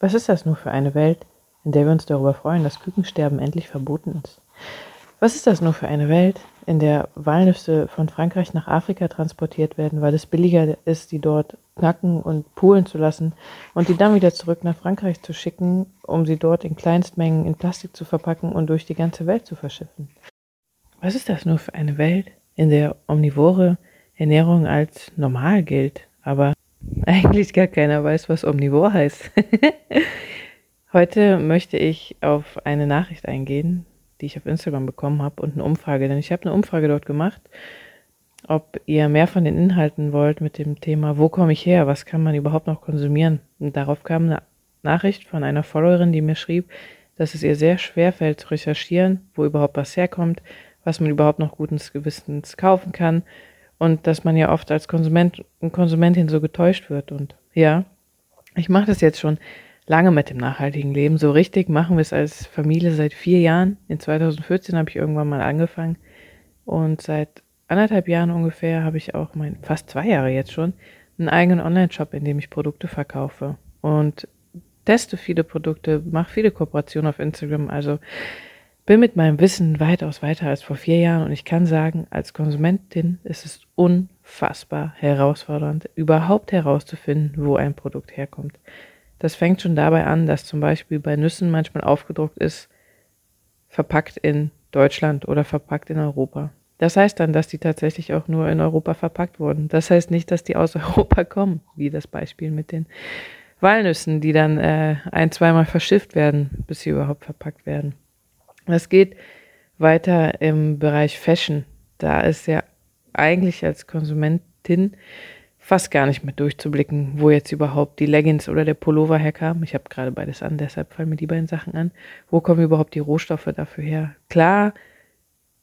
Was ist das nur für eine Welt, in der wir uns darüber freuen, dass Kükensterben endlich verboten ist? Was ist das nur für eine Welt, in der Walnüsse von Frankreich nach Afrika transportiert werden, weil es billiger ist, die dort knacken und poolen zu lassen und die dann wieder zurück nach Frankreich zu schicken, um sie dort in Kleinstmengen in Plastik zu verpacken und durch die ganze Welt zu verschiffen? Was ist das nur für eine Welt, in der omnivore Ernährung als normal gilt, aber eigentlich gar keiner weiß, was omnivor heißt? Heute möchte ich auf eine Nachricht eingehen, die ich auf Instagram bekommen habe und eine Umfrage, denn ich habe eine Umfrage dort gemacht, ob ihr mehr von den Inhalten wollt mit dem Thema, wo komme ich her, was kann man überhaupt noch konsumieren. Und darauf kam eine Nachricht von einer Followerin, die mir schrieb, dass es ihr sehr schwer fällt zu recherchieren, wo überhaupt was herkommt, was man überhaupt noch guten Gewissens kaufen kann und dass man ja oft als Konsument und Konsumentin so getäuscht wird. Und ja, ich mache das jetzt schon lange mit dem nachhaltigen Leben. So richtig machen wir es als Familie seit vier Jahren. In 2014 habe ich irgendwann mal angefangen und seit anderthalb Jahren ungefähr habe ich auch mein, fast zwei Jahre jetzt schon, einen eigenen Online-Shop, in dem ich Produkte verkaufe und teste viele Produkte, mache viele Kooperationen auf Instagram. Also bin mit meinem Wissen weitaus weiter als vor vier Jahren und ich kann sagen, als Konsumentin ist es unfassbar herausfordernd, überhaupt herauszufinden, wo ein Produkt herkommt. Das fängt schon dabei an, dass zum Beispiel bei Nüssen manchmal aufgedruckt ist, verpackt in Deutschland oder verpackt in Europa. Das heißt dann, dass die tatsächlich auch nur in Europa verpackt wurden. Das heißt nicht, dass die aus Europa kommen, wie das Beispiel mit den Walnüssen, die dann äh, ein, zweimal verschifft werden, bis sie überhaupt verpackt werden. Das geht weiter im Bereich Fashion. Da ist ja eigentlich als Konsumentin fast gar nicht mehr durchzublicken, wo jetzt überhaupt die Leggings oder der Pullover herkam. Ich habe gerade beides an, deshalb fallen mir die beiden Sachen an. Wo kommen überhaupt die Rohstoffe dafür her? Klar,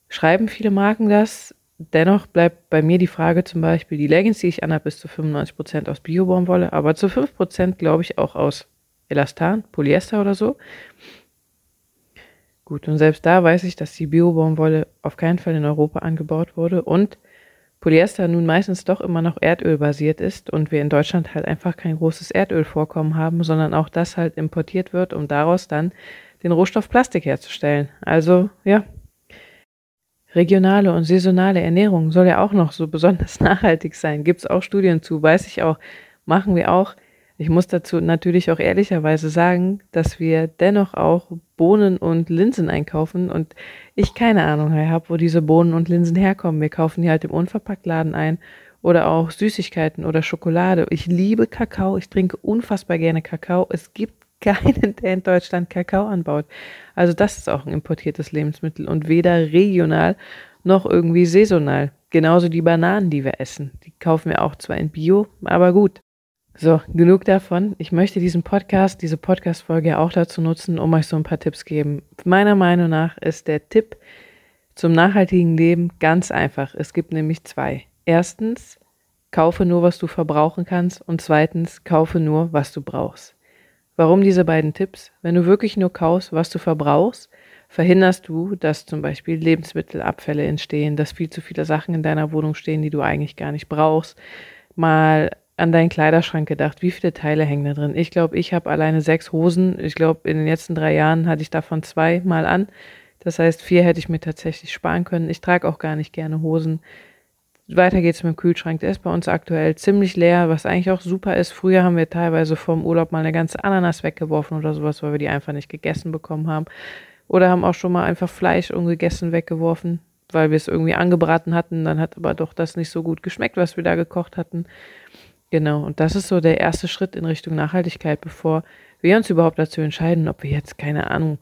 schreiben viele Marken das. Dennoch bleibt bei mir die Frage zum Beispiel, die Leggings, die ich anhabe, ist zu 95% aus Biobaumwolle, aber zu 5% glaube ich auch aus Elastan, Polyester oder so. Gut, und selbst da weiß ich, dass die Biobaumwolle auf keinen Fall in Europa angebaut wurde und Polyester nun meistens doch immer noch erdölbasiert ist und wir in Deutschland halt einfach kein großes Erdölvorkommen haben, sondern auch das halt importiert wird, um daraus dann den Rohstoff Plastik herzustellen. Also ja, regionale und saisonale Ernährung soll ja auch noch so besonders nachhaltig sein. Gibt es auch Studien zu, weiß ich auch, machen wir auch. Ich muss dazu natürlich auch ehrlicherweise sagen, dass wir dennoch auch Bohnen und Linsen einkaufen und ich keine Ahnung habe, wo diese Bohnen und Linsen herkommen. Wir kaufen die halt im Unverpacktladen ein oder auch Süßigkeiten oder Schokolade. Ich liebe Kakao, ich trinke unfassbar gerne Kakao. Es gibt keinen, der in Deutschland Kakao anbaut. Also das ist auch ein importiertes Lebensmittel und weder regional noch irgendwie saisonal. Genauso die Bananen, die wir essen. Die kaufen wir auch zwar in Bio, aber gut. So, genug davon. Ich möchte diesen Podcast, diese Podcast-Folge auch dazu nutzen, um euch so ein paar Tipps geben. Meiner Meinung nach ist der Tipp zum nachhaltigen Leben ganz einfach. Es gibt nämlich zwei. Erstens, kaufe nur, was du verbrauchen kannst. Und zweitens, kaufe nur, was du brauchst. Warum diese beiden Tipps? Wenn du wirklich nur kaufst, was du verbrauchst, verhinderst du, dass zum Beispiel Lebensmittelabfälle entstehen, dass viel zu viele Sachen in deiner Wohnung stehen, die du eigentlich gar nicht brauchst. Mal an deinen Kleiderschrank gedacht. Wie viele Teile hängen da drin? Ich glaube, ich habe alleine sechs Hosen. Ich glaube, in den letzten drei Jahren hatte ich davon zwei mal an. Das heißt, vier hätte ich mir tatsächlich sparen können. Ich trage auch gar nicht gerne Hosen. Weiter geht's mit dem Kühlschrank. Der ist bei uns aktuell ziemlich leer, was eigentlich auch super ist. Früher haben wir teilweise vom Urlaub mal eine ganze Ananas weggeworfen oder sowas, weil wir die einfach nicht gegessen bekommen haben. Oder haben auch schon mal einfach Fleisch ungegessen weggeworfen, weil wir es irgendwie angebraten hatten. Dann hat aber doch das nicht so gut geschmeckt, was wir da gekocht hatten. Genau, und das ist so der erste Schritt in Richtung Nachhaltigkeit, bevor wir uns überhaupt dazu entscheiden, ob wir jetzt, keine Ahnung,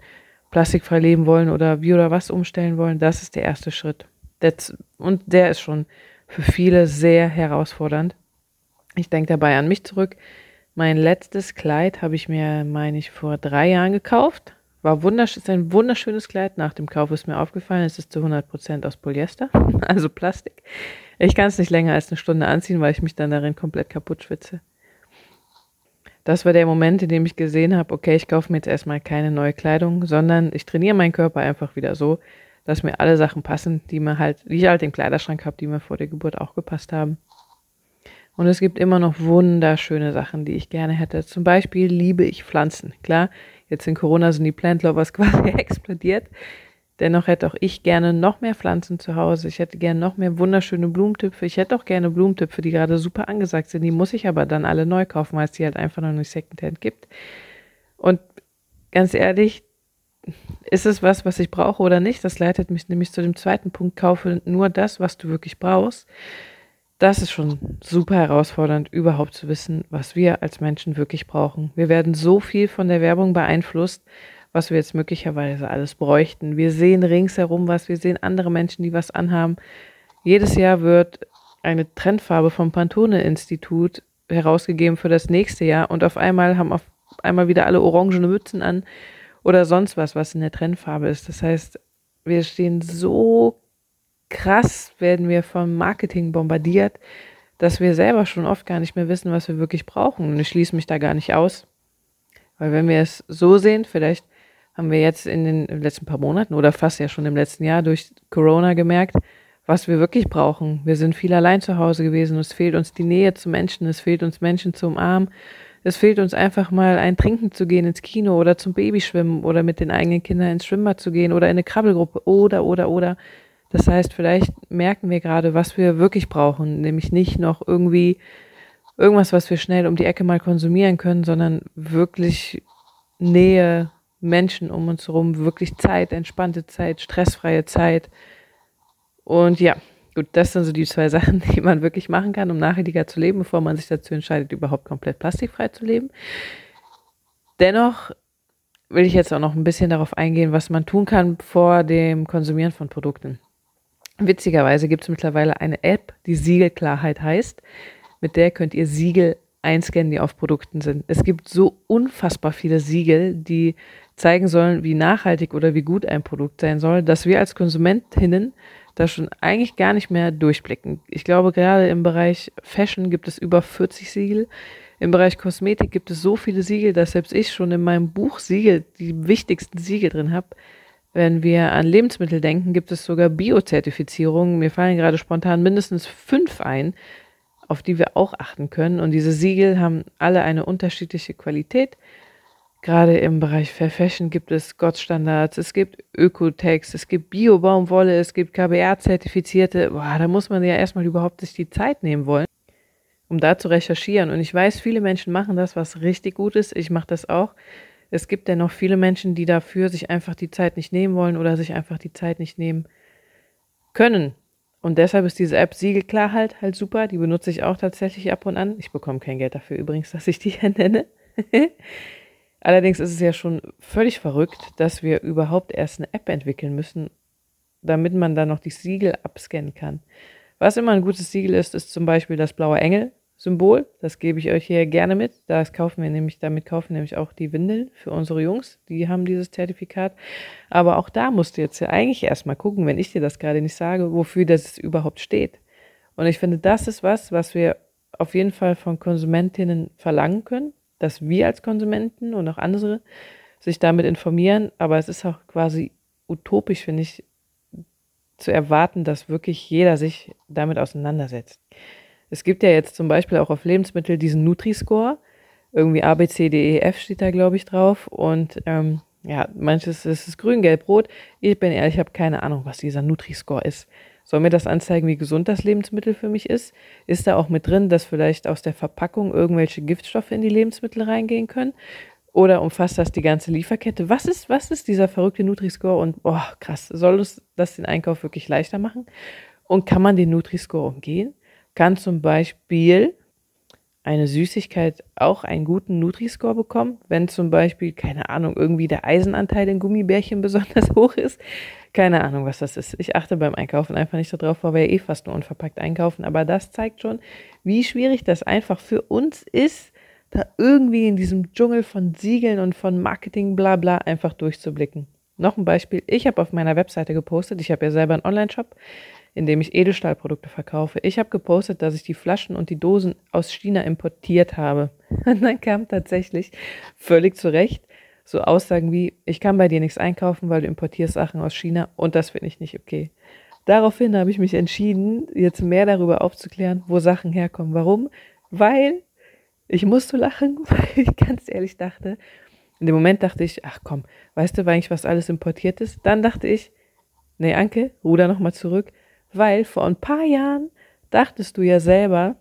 plastikfrei leben wollen oder wie oder was umstellen wollen. Das ist der erste Schritt. That's, und der ist schon für viele sehr herausfordernd. Ich denke dabei an mich zurück. Mein letztes Kleid habe ich mir, meine ich, vor drei Jahren gekauft. War wundersch ist ein wunderschönes Kleid. Nach dem Kauf ist mir aufgefallen, es ist zu 100% aus Polyester, also Plastik. Ich kann es nicht länger als eine Stunde anziehen, weil ich mich dann darin komplett kaputt schwitze. Das war der Moment, in dem ich gesehen habe, okay, ich kaufe mir jetzt erstmal keine neue Kleidung, sondern ich trainiere meinen Körper einfach wieder so, dass mir alle Sachen passen, die mir halt, die ich halt im Kleiderschrank habe, die mir vor der Geburt auch gepasst haben. Und es gibt immer noch wunderschöne Sachen, die ich gerne hätte. Zum Beispiel liebe ich Pflanzen. Klar, jetzt in Corona sind die Plant Lovers quasi explodiert. Dennoch hätte auch ich gerne noch mehr Pflanzen zu Hause. Ich hätte gerne noch mehr wunderschöne Blumentöpfe. Ich hätte auch gerne Blumentöpfe, die gerade super angesagt sind. Die muss ich aber dann alle neu kaufen, weil es die halt einfach noch nicht Secondhand gibt. Und ganz ehrlich, ist es was, was ich brauche oder nicht? Das leitet mich nämlich zu dem zweiten Punkt. Kaufe nur das, was du wirklich brauchst. Das ist schon super herausfordernd, überhaupt zu wissen, was wir als Menschen wirklich brauchen. Wir werden so viel von der Werbung beeinflusst was wir jetzt möglicherweise alles bräuchten. Wir sehen ringsherum was, wir sehen andere Menschen, die was anhaben. Jedes Jahr wird eine Trendfarbe vom Pantone-Institut herausgegeben für das nächste Jahr und auf einmal haben auf einmal wieder alle orangene Mützen an oder sonst was, was in der Trendfarbe ist. Das heißt, wir stehen so krass, werden wir vom Marketing bombardiert, dass wir selber schon oft gar nicht mehr wissen, was wir wirklich brauchen. Und ich schließe mich da gar nicht aus. Weil wenn wir es so sehen, vielleicht haben wir jetzt in den letzten paar Monaten oder fast ja schon im letzten Jahr durch Corona gemerkt, was wir wirklich brauchen. Wir sind viel allein zu Hause gewesen. Es fehlt uns die Nähe zu Menschen. Es fehlt uns Menschen zum Arm. Es fehlt uns einfach mal ein Trinken zu gehen ins Kino oder zum Babyschwimmen oder mit den eigenen Kindern ins Schwimmbad zu gehen oder in eine Krabbelgruppe oder, oder, oder. Das heißt, vielleicht merken wir gerade, was wir wirklich brauchen, nämlich nicht noch irgendwie irgendwas, was wir schnell um die Ecke mal konsumieren können, sondern wirklich Nähe, Menschen um uns herum, wirklich Zeit, entspannte Zeit, stressfreie Zeit. Und ja, gut, das sind so die zwei Sachen, die man wirklich machen kann, um nachhaltiger zu leben, bevor man sich dazu entscheidet, überhaupt komplett plastikfrei zu leben. Dennoch will ich jetzt auch noch ein bisschen darauf eingehen, was man tun kann vor dem Konsumieren von Produkten. Witzigerweise gibt es mittlerweile eine App, die Siegelklarheit heißt. Mit der könnt ihr Siegel einscannen, die auf Produkten sind. Es gibt so unfassbar viele Siegel, die zeigen sollen, wie nachhaltig oder wie gut ein Produkt sein soll, dass wir als Konsumentinnen da schon eigentlich gar nicht mehr durchblicken. Ich glaube, gerade im Bereich Fashion gibt es über 40 Siegel. Im Bereich Kosmetik gibt es so viele Siegel, dass selbst ich schon in meinem Buch Siegel, die wichtigsten Siegel drin habe. Wenn wir an Lebensmittel denken, gibt es sogar Biozertifizierungen. Mir fallen gerade spontan mindestens fünf ein, auf die wir auch achten können. Und diese Siegel haben alle eine unterschiedliche Qualität. Gerade im Bereich Fair Fashion gibt es Gottstandards, es gibt Ökotex, es gibt Bio-Baumwolle, es gibt KBR-Zertifizierte. Boah, da muss man ja erstmal überhaupt sich die Zeit nehmen wollen, um da zu recherchieren. Und ich weiß, viele Menschen machen das, was richtig gut ist. Ich mache das auch. Es gibt dennoch viele Menschen, die dafür sich einfach die Zeit nicht nehmen wollen oder sich einfach die Zeit nicht nehmen können. Und deshalb ist diese App Siegelklarheit halt super. Die benutze ich auch tatsächlich ab und an. Ich bekomme kein Geld dafür übrigens, dass ich die hier nenne. Allerdings ist es ja schon völlig verrückt, dass wir überhaupt erst eine App entwickeln müssen, damit man dann noch die Siegel abscannen kann. Was immer ein gutes Siegel ist, ist zum Beispiel das blaue Engel-Symbol. Das gebe ich euch hier gerne mit. Das kaufen wir nämlich, damit kaufen wir nämlich auch die Windeln für unsere Jungs. Die haben dieses Zertifikat. Aber auch da musst du jetzt ja eigentlich erstmal gucken, wenn ich dir das gerade nicht sage, wofür das überhaupt steht. Und ich finde, das ist was, was wir auf jeden Fall von Konsumentinnen verlangen können dass wir als Konsumenten und auch andere sich damit informieren, aber es ist auch quasi utopisch, finde ich, zu erwarten, dass wirklich jeder sich damit auseinandersetzt. Es gibt ja jetzt zum Beispiel auch auf Lebensmittel diesen Nutri-Score. Irgendwie A, B, C, D, E, F steht da, glaube ich, drauf. Und ähm, ja, manches ist es grün, gelb, rot. Ich bin ehrlich, ich habe keine Ahnung, was dieser Nutri-Score ist. Soll mir das anzeigen, wie gesund das Lebensmittel für mich ist? Ist da auch mit drin, dass vielleicht aus der Verpackung irgendwelche Giftstoffe in die Lebensmittel reingehen können? Oder umfasst das die ganze Lieferkette? Was ist, was ist dieser verrückte Nutri-Score? Und boah, krass, soll uns das den Einkauf wirklich leichter machen? Und kann man den Nutri-Score umgehen? Kann zum Beispiel eine Süßigkeit auch einen guten Nutri-Score bekommen, wenn zum Beispiel, keine Ahnung, irgendwie der Eisenanteil in Gummibärchen besonders hoch ist? Keine Ahnung, was das ist. Ich achte beim Einkaufen einfach nicht darauf, weil wir ja eh fast nur unverpackt einkaufen. Aber das zeigt schon, wie schwierig das einfach für uns ist, da irgendwie in diesem Dschungel von Siegeln und von Marketing, bla bla, einfach durchzublicken. Noch ein Beispiel. Ich habe auf meiner Webseite gepostet, ich habe ja selber einen Online-Shop, in dem ich Edelstahlprodukte verkaufe. Ich habe gepostet, dass ich die Flaschen und die Dosen aus China importiert habe. Und dann kam tatsächlich völlig zu Recht so Aussagen wie, ich kann bei dir nichts einkaufen, weil du importierst Sachen aus China und das finde ich nicht okay. daraufhin habe ich mich entschieden, jetzt mehr darüber aufzuklären, wo Sachen herkommen. Warum? Weil ich musste lachen, weil ich ganz ehrlich dachte, in dem Moment dachte ich, ach komm, weißt du eigentlich, was alles importiert ist? Dann dachte ich, nee, Anke, ruder nochmal zurück, weil vor ein paar Jahren dachtest du ja selber,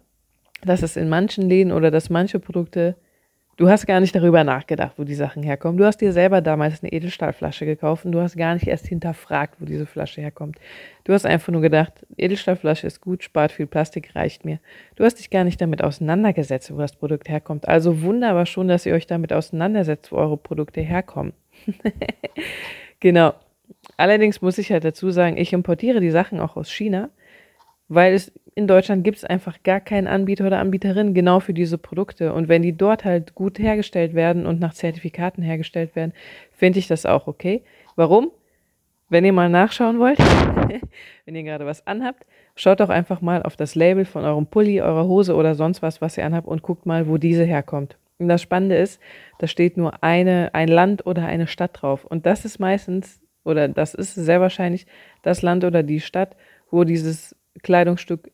dass es in manchen Läden oder dass manche Produkte Du hast gar nicht darüber nachgedacht, wo die Sachen herkommen. Du hast dir selber damals eine Edelstahlflasche gekauft und du hast gar nicht erst hinterfragt, wo diese Flasche herkommt. Du hast einfach nur gedacht, Edelstahlflasche ist gut, spart viel Plastik, reicht mir. Du hast dich gar nicht damit auseinandergesetzt, wo das Produkt herkommt. Also wunderbar schon, dass ihr euch damit auseinandersetzt, wo eure Produkte herkommen. genau. Allerdings muss ich halt dazu sagen, ich importiere die Sachen auch aus China, weil es in Deutschland gibt es einfach gar keinen Anbieter oder Anbieterin genau für diese Produkte. Und wenn die dort halt gut hergestellt werden und nach Zertifikaten hergestellt werden, finde ich das auch okay. Warum? Wenn ihr mal nachschauen wollt, wenn ihr gerade was anhabt, schaut doch einfach mal auf das Label von eurem Pulli, eurer Hose oder sonst was, was ihr anhabt und guckt mal, wo diese herkommt. Und das Spannende ist, da steht nur eine, ein Land oder eine Stadt drauf. Und das ist meistens, oder das ist sehr wahrscheinlich das Land oder die Stadt, wo dieses Kleidungsstück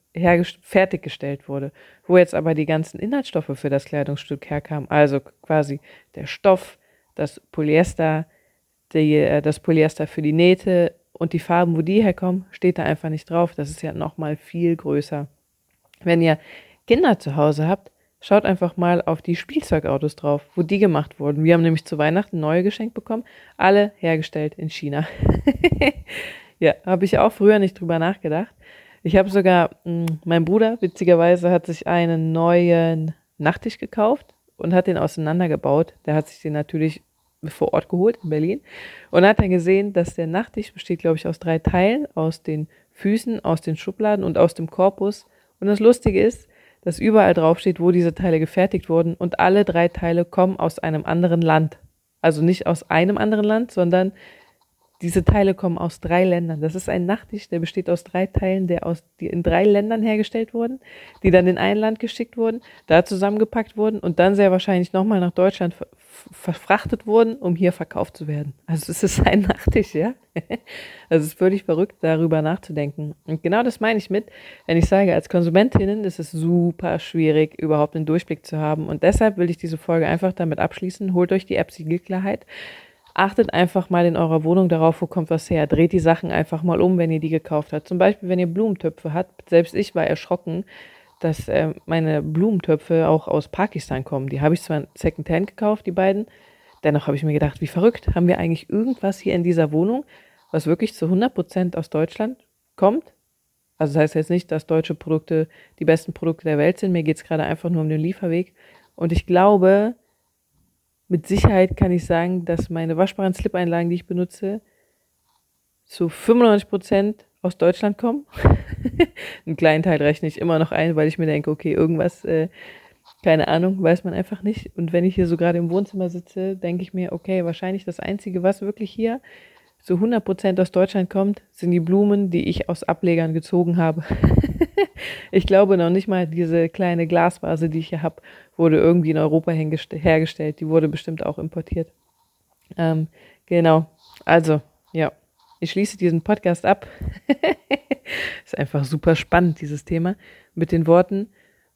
fertiggestellt wurde, wo jetzt aber die ganzen Inhaltsstoffe für das Kleidungsstück herkamen, also quasi der Stoff, das Polyester, die, äh, das Polyester für die Nähte und die Farben, wo die herkommen, steht da einfach nicht drauf. Das ist ja nochmal viel größer. Wenn ihr Kinder zu Hause habt, schaut einfach mal auf die Spielzeugautos drauf, wo die gemacht wurden. Wir haben nämlich zu Weihnachten neue geschenkt bekommen, alle hergestellt in China. ja, habe ich auch früher nicht drüber nachgedacht. Ich habe sogar, mh, hm, mein Bruder, witzigerweise, hat sich einen neuen Nachttisch gekauft und hat den auseinandergebaut. Der hat sich den natürlich vor Ort geholt in Berlin und hat dann gesehen, dass der Nachttisch besteht, glaube ich, aus drei Teilen, aus den Füßen, aus den Schubladen und aus dem Korpus. Und das Lustige ist, dass überall draufsteht, wo diese Teile gefertigt wurden und alle drei Teile kommen aus einem anderen Land. Also nicht aus einem anderen Land, sondern diese Teile kommen aus drei Ländern. Das ist ein Nachttisch, der besteht aus drei Teilen, der aus, die in drei Ländern hergestellt wurden, die dann in ein Land geschickt wurden, da zusammengepackt wurden und dann sehr wahrscheinlich nochmal nach Deutschland verfrachtet wurden, um hier verkauft zu werden. Also es ist ein Nachttisch, ja. Also es ist völlig verrückt, darüber nachzudenken. Und genau das meine ich mit, wenn ich sage, als Konsumentinnen ist es super schwierig, überhaupt einen Durchblick zu haben. Und deshalb will ich diese Folge einfach damit abschließen. Holt euch die App Siegelklarheit. Achtet einfach mal in eurer Wohnung darauf, wo kommt was her. Dreht die Sachen einfach mal um, wenn ihr die gekauft habt. Zum Beispiel, wenn ihr Blumentöpfe habt. Selbst ich war erschrocken, dass äh, meine Blumentöpfe auch aus Pakistan kommen. Die habe ich zwar Secondhand gekauft, die beiden. Dennoch habe ich mir gedacht, wie verrückt. Haben wir eigentlich irgendwas hier in dieser Wohnung, was wirklich zu 100% aus Deutschland kommt? Also das heißt jetzt nicht, dass deutsche Produkte die besten Produkte der Welt sind. Mir geht es gerade einfach nur um den Lieferweg. Und ich glaube, mit Sicherheit kann ich sagen, dass meine waschbaren Slip-Einlagen, die ich benutze, zu 95 Prozent aus Deutschland kommen. Einen kleinen Teil rechne ich immer noch ein, weil ich mir denke, okay, irgendwas, äh, keine Ahnung, weiß man einfach nicht. Und wenn ich hier so gerade im Wohnzimmer sitze, denke ich mir, okay, wahrscheinlich das Einzige, was wirklich hier zu 100 Prozent aus Deutschland kommt, sind die Blumen, die ich aus Ablegern gezogen habe. ich glaube noch nicht mal diese kleine Glasvase, die ich hier habe, wurde irgendwie in Europa hergestellt. Die wurde bestimmt auch importiert. Ähm, genau. Also, ja. Ich schließe diesen Podcast ab. Ist einfach super spannend, dieses Thema. Mit den Worten,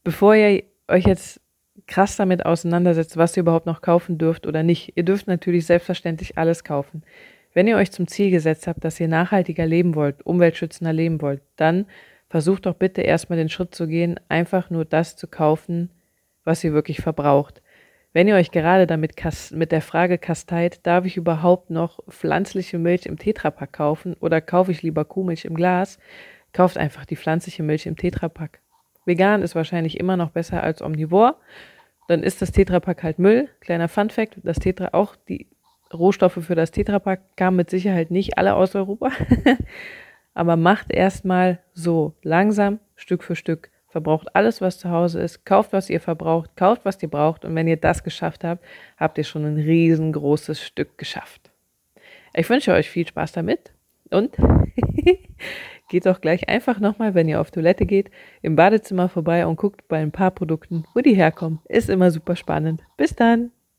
bevor ihr euch jetzt krass damit auseinandersetzt, was ihr überhaupt noch kaufen dürft oder nicht. Ihr dürft natürlich selbstverständlich alles kaufen. Wenn ihr euch zum Ziel gesetzt habt, dass ihr nachhaltiger leben wollt, umweltschützender leben wollt, dann versucht doch bitte erstmal den Schritt zu gehen, einfach nur das zu kaufen, was ihr wirklich verbraucht. Wenn ihr euch gerade damit mit der Frage kasteit, darf ich überhaupt noch pflanzliche Milch im Tetrapack kaufen oder kaufe ich lieber Kuhmilch im Glas, kauft einfach die pflanzliche Milch im Tetrapack. Vegan ist wahrscheinlich immer noch besser als omnivor. Dann ist das Tetrapack halt Müll. Kleiner Fun Fact, das Tetra auch die Rohstoffe für das Tetrapack kamen mit Sicherheit nicht alle aus Europa. Aber macht erstmal so langsam, Stück für Stück. Verbraucht alles, was zu Hause ist. Kauft, was ihr verbraucht. Kauft, was ihr braucht. Und wenn ihr das geschafft habt, habt ihr schon ein riesengroßes Stück geschafft. Ich wünsche euch viel Spaß damit. Und geht doch gleich einfach nochmal, wenn ihr auf Toilette geht, im Badezimmer vorbei und guckt bei ein paar Produkten, wo die herkommen. Ist immer super spannend. Bis dann!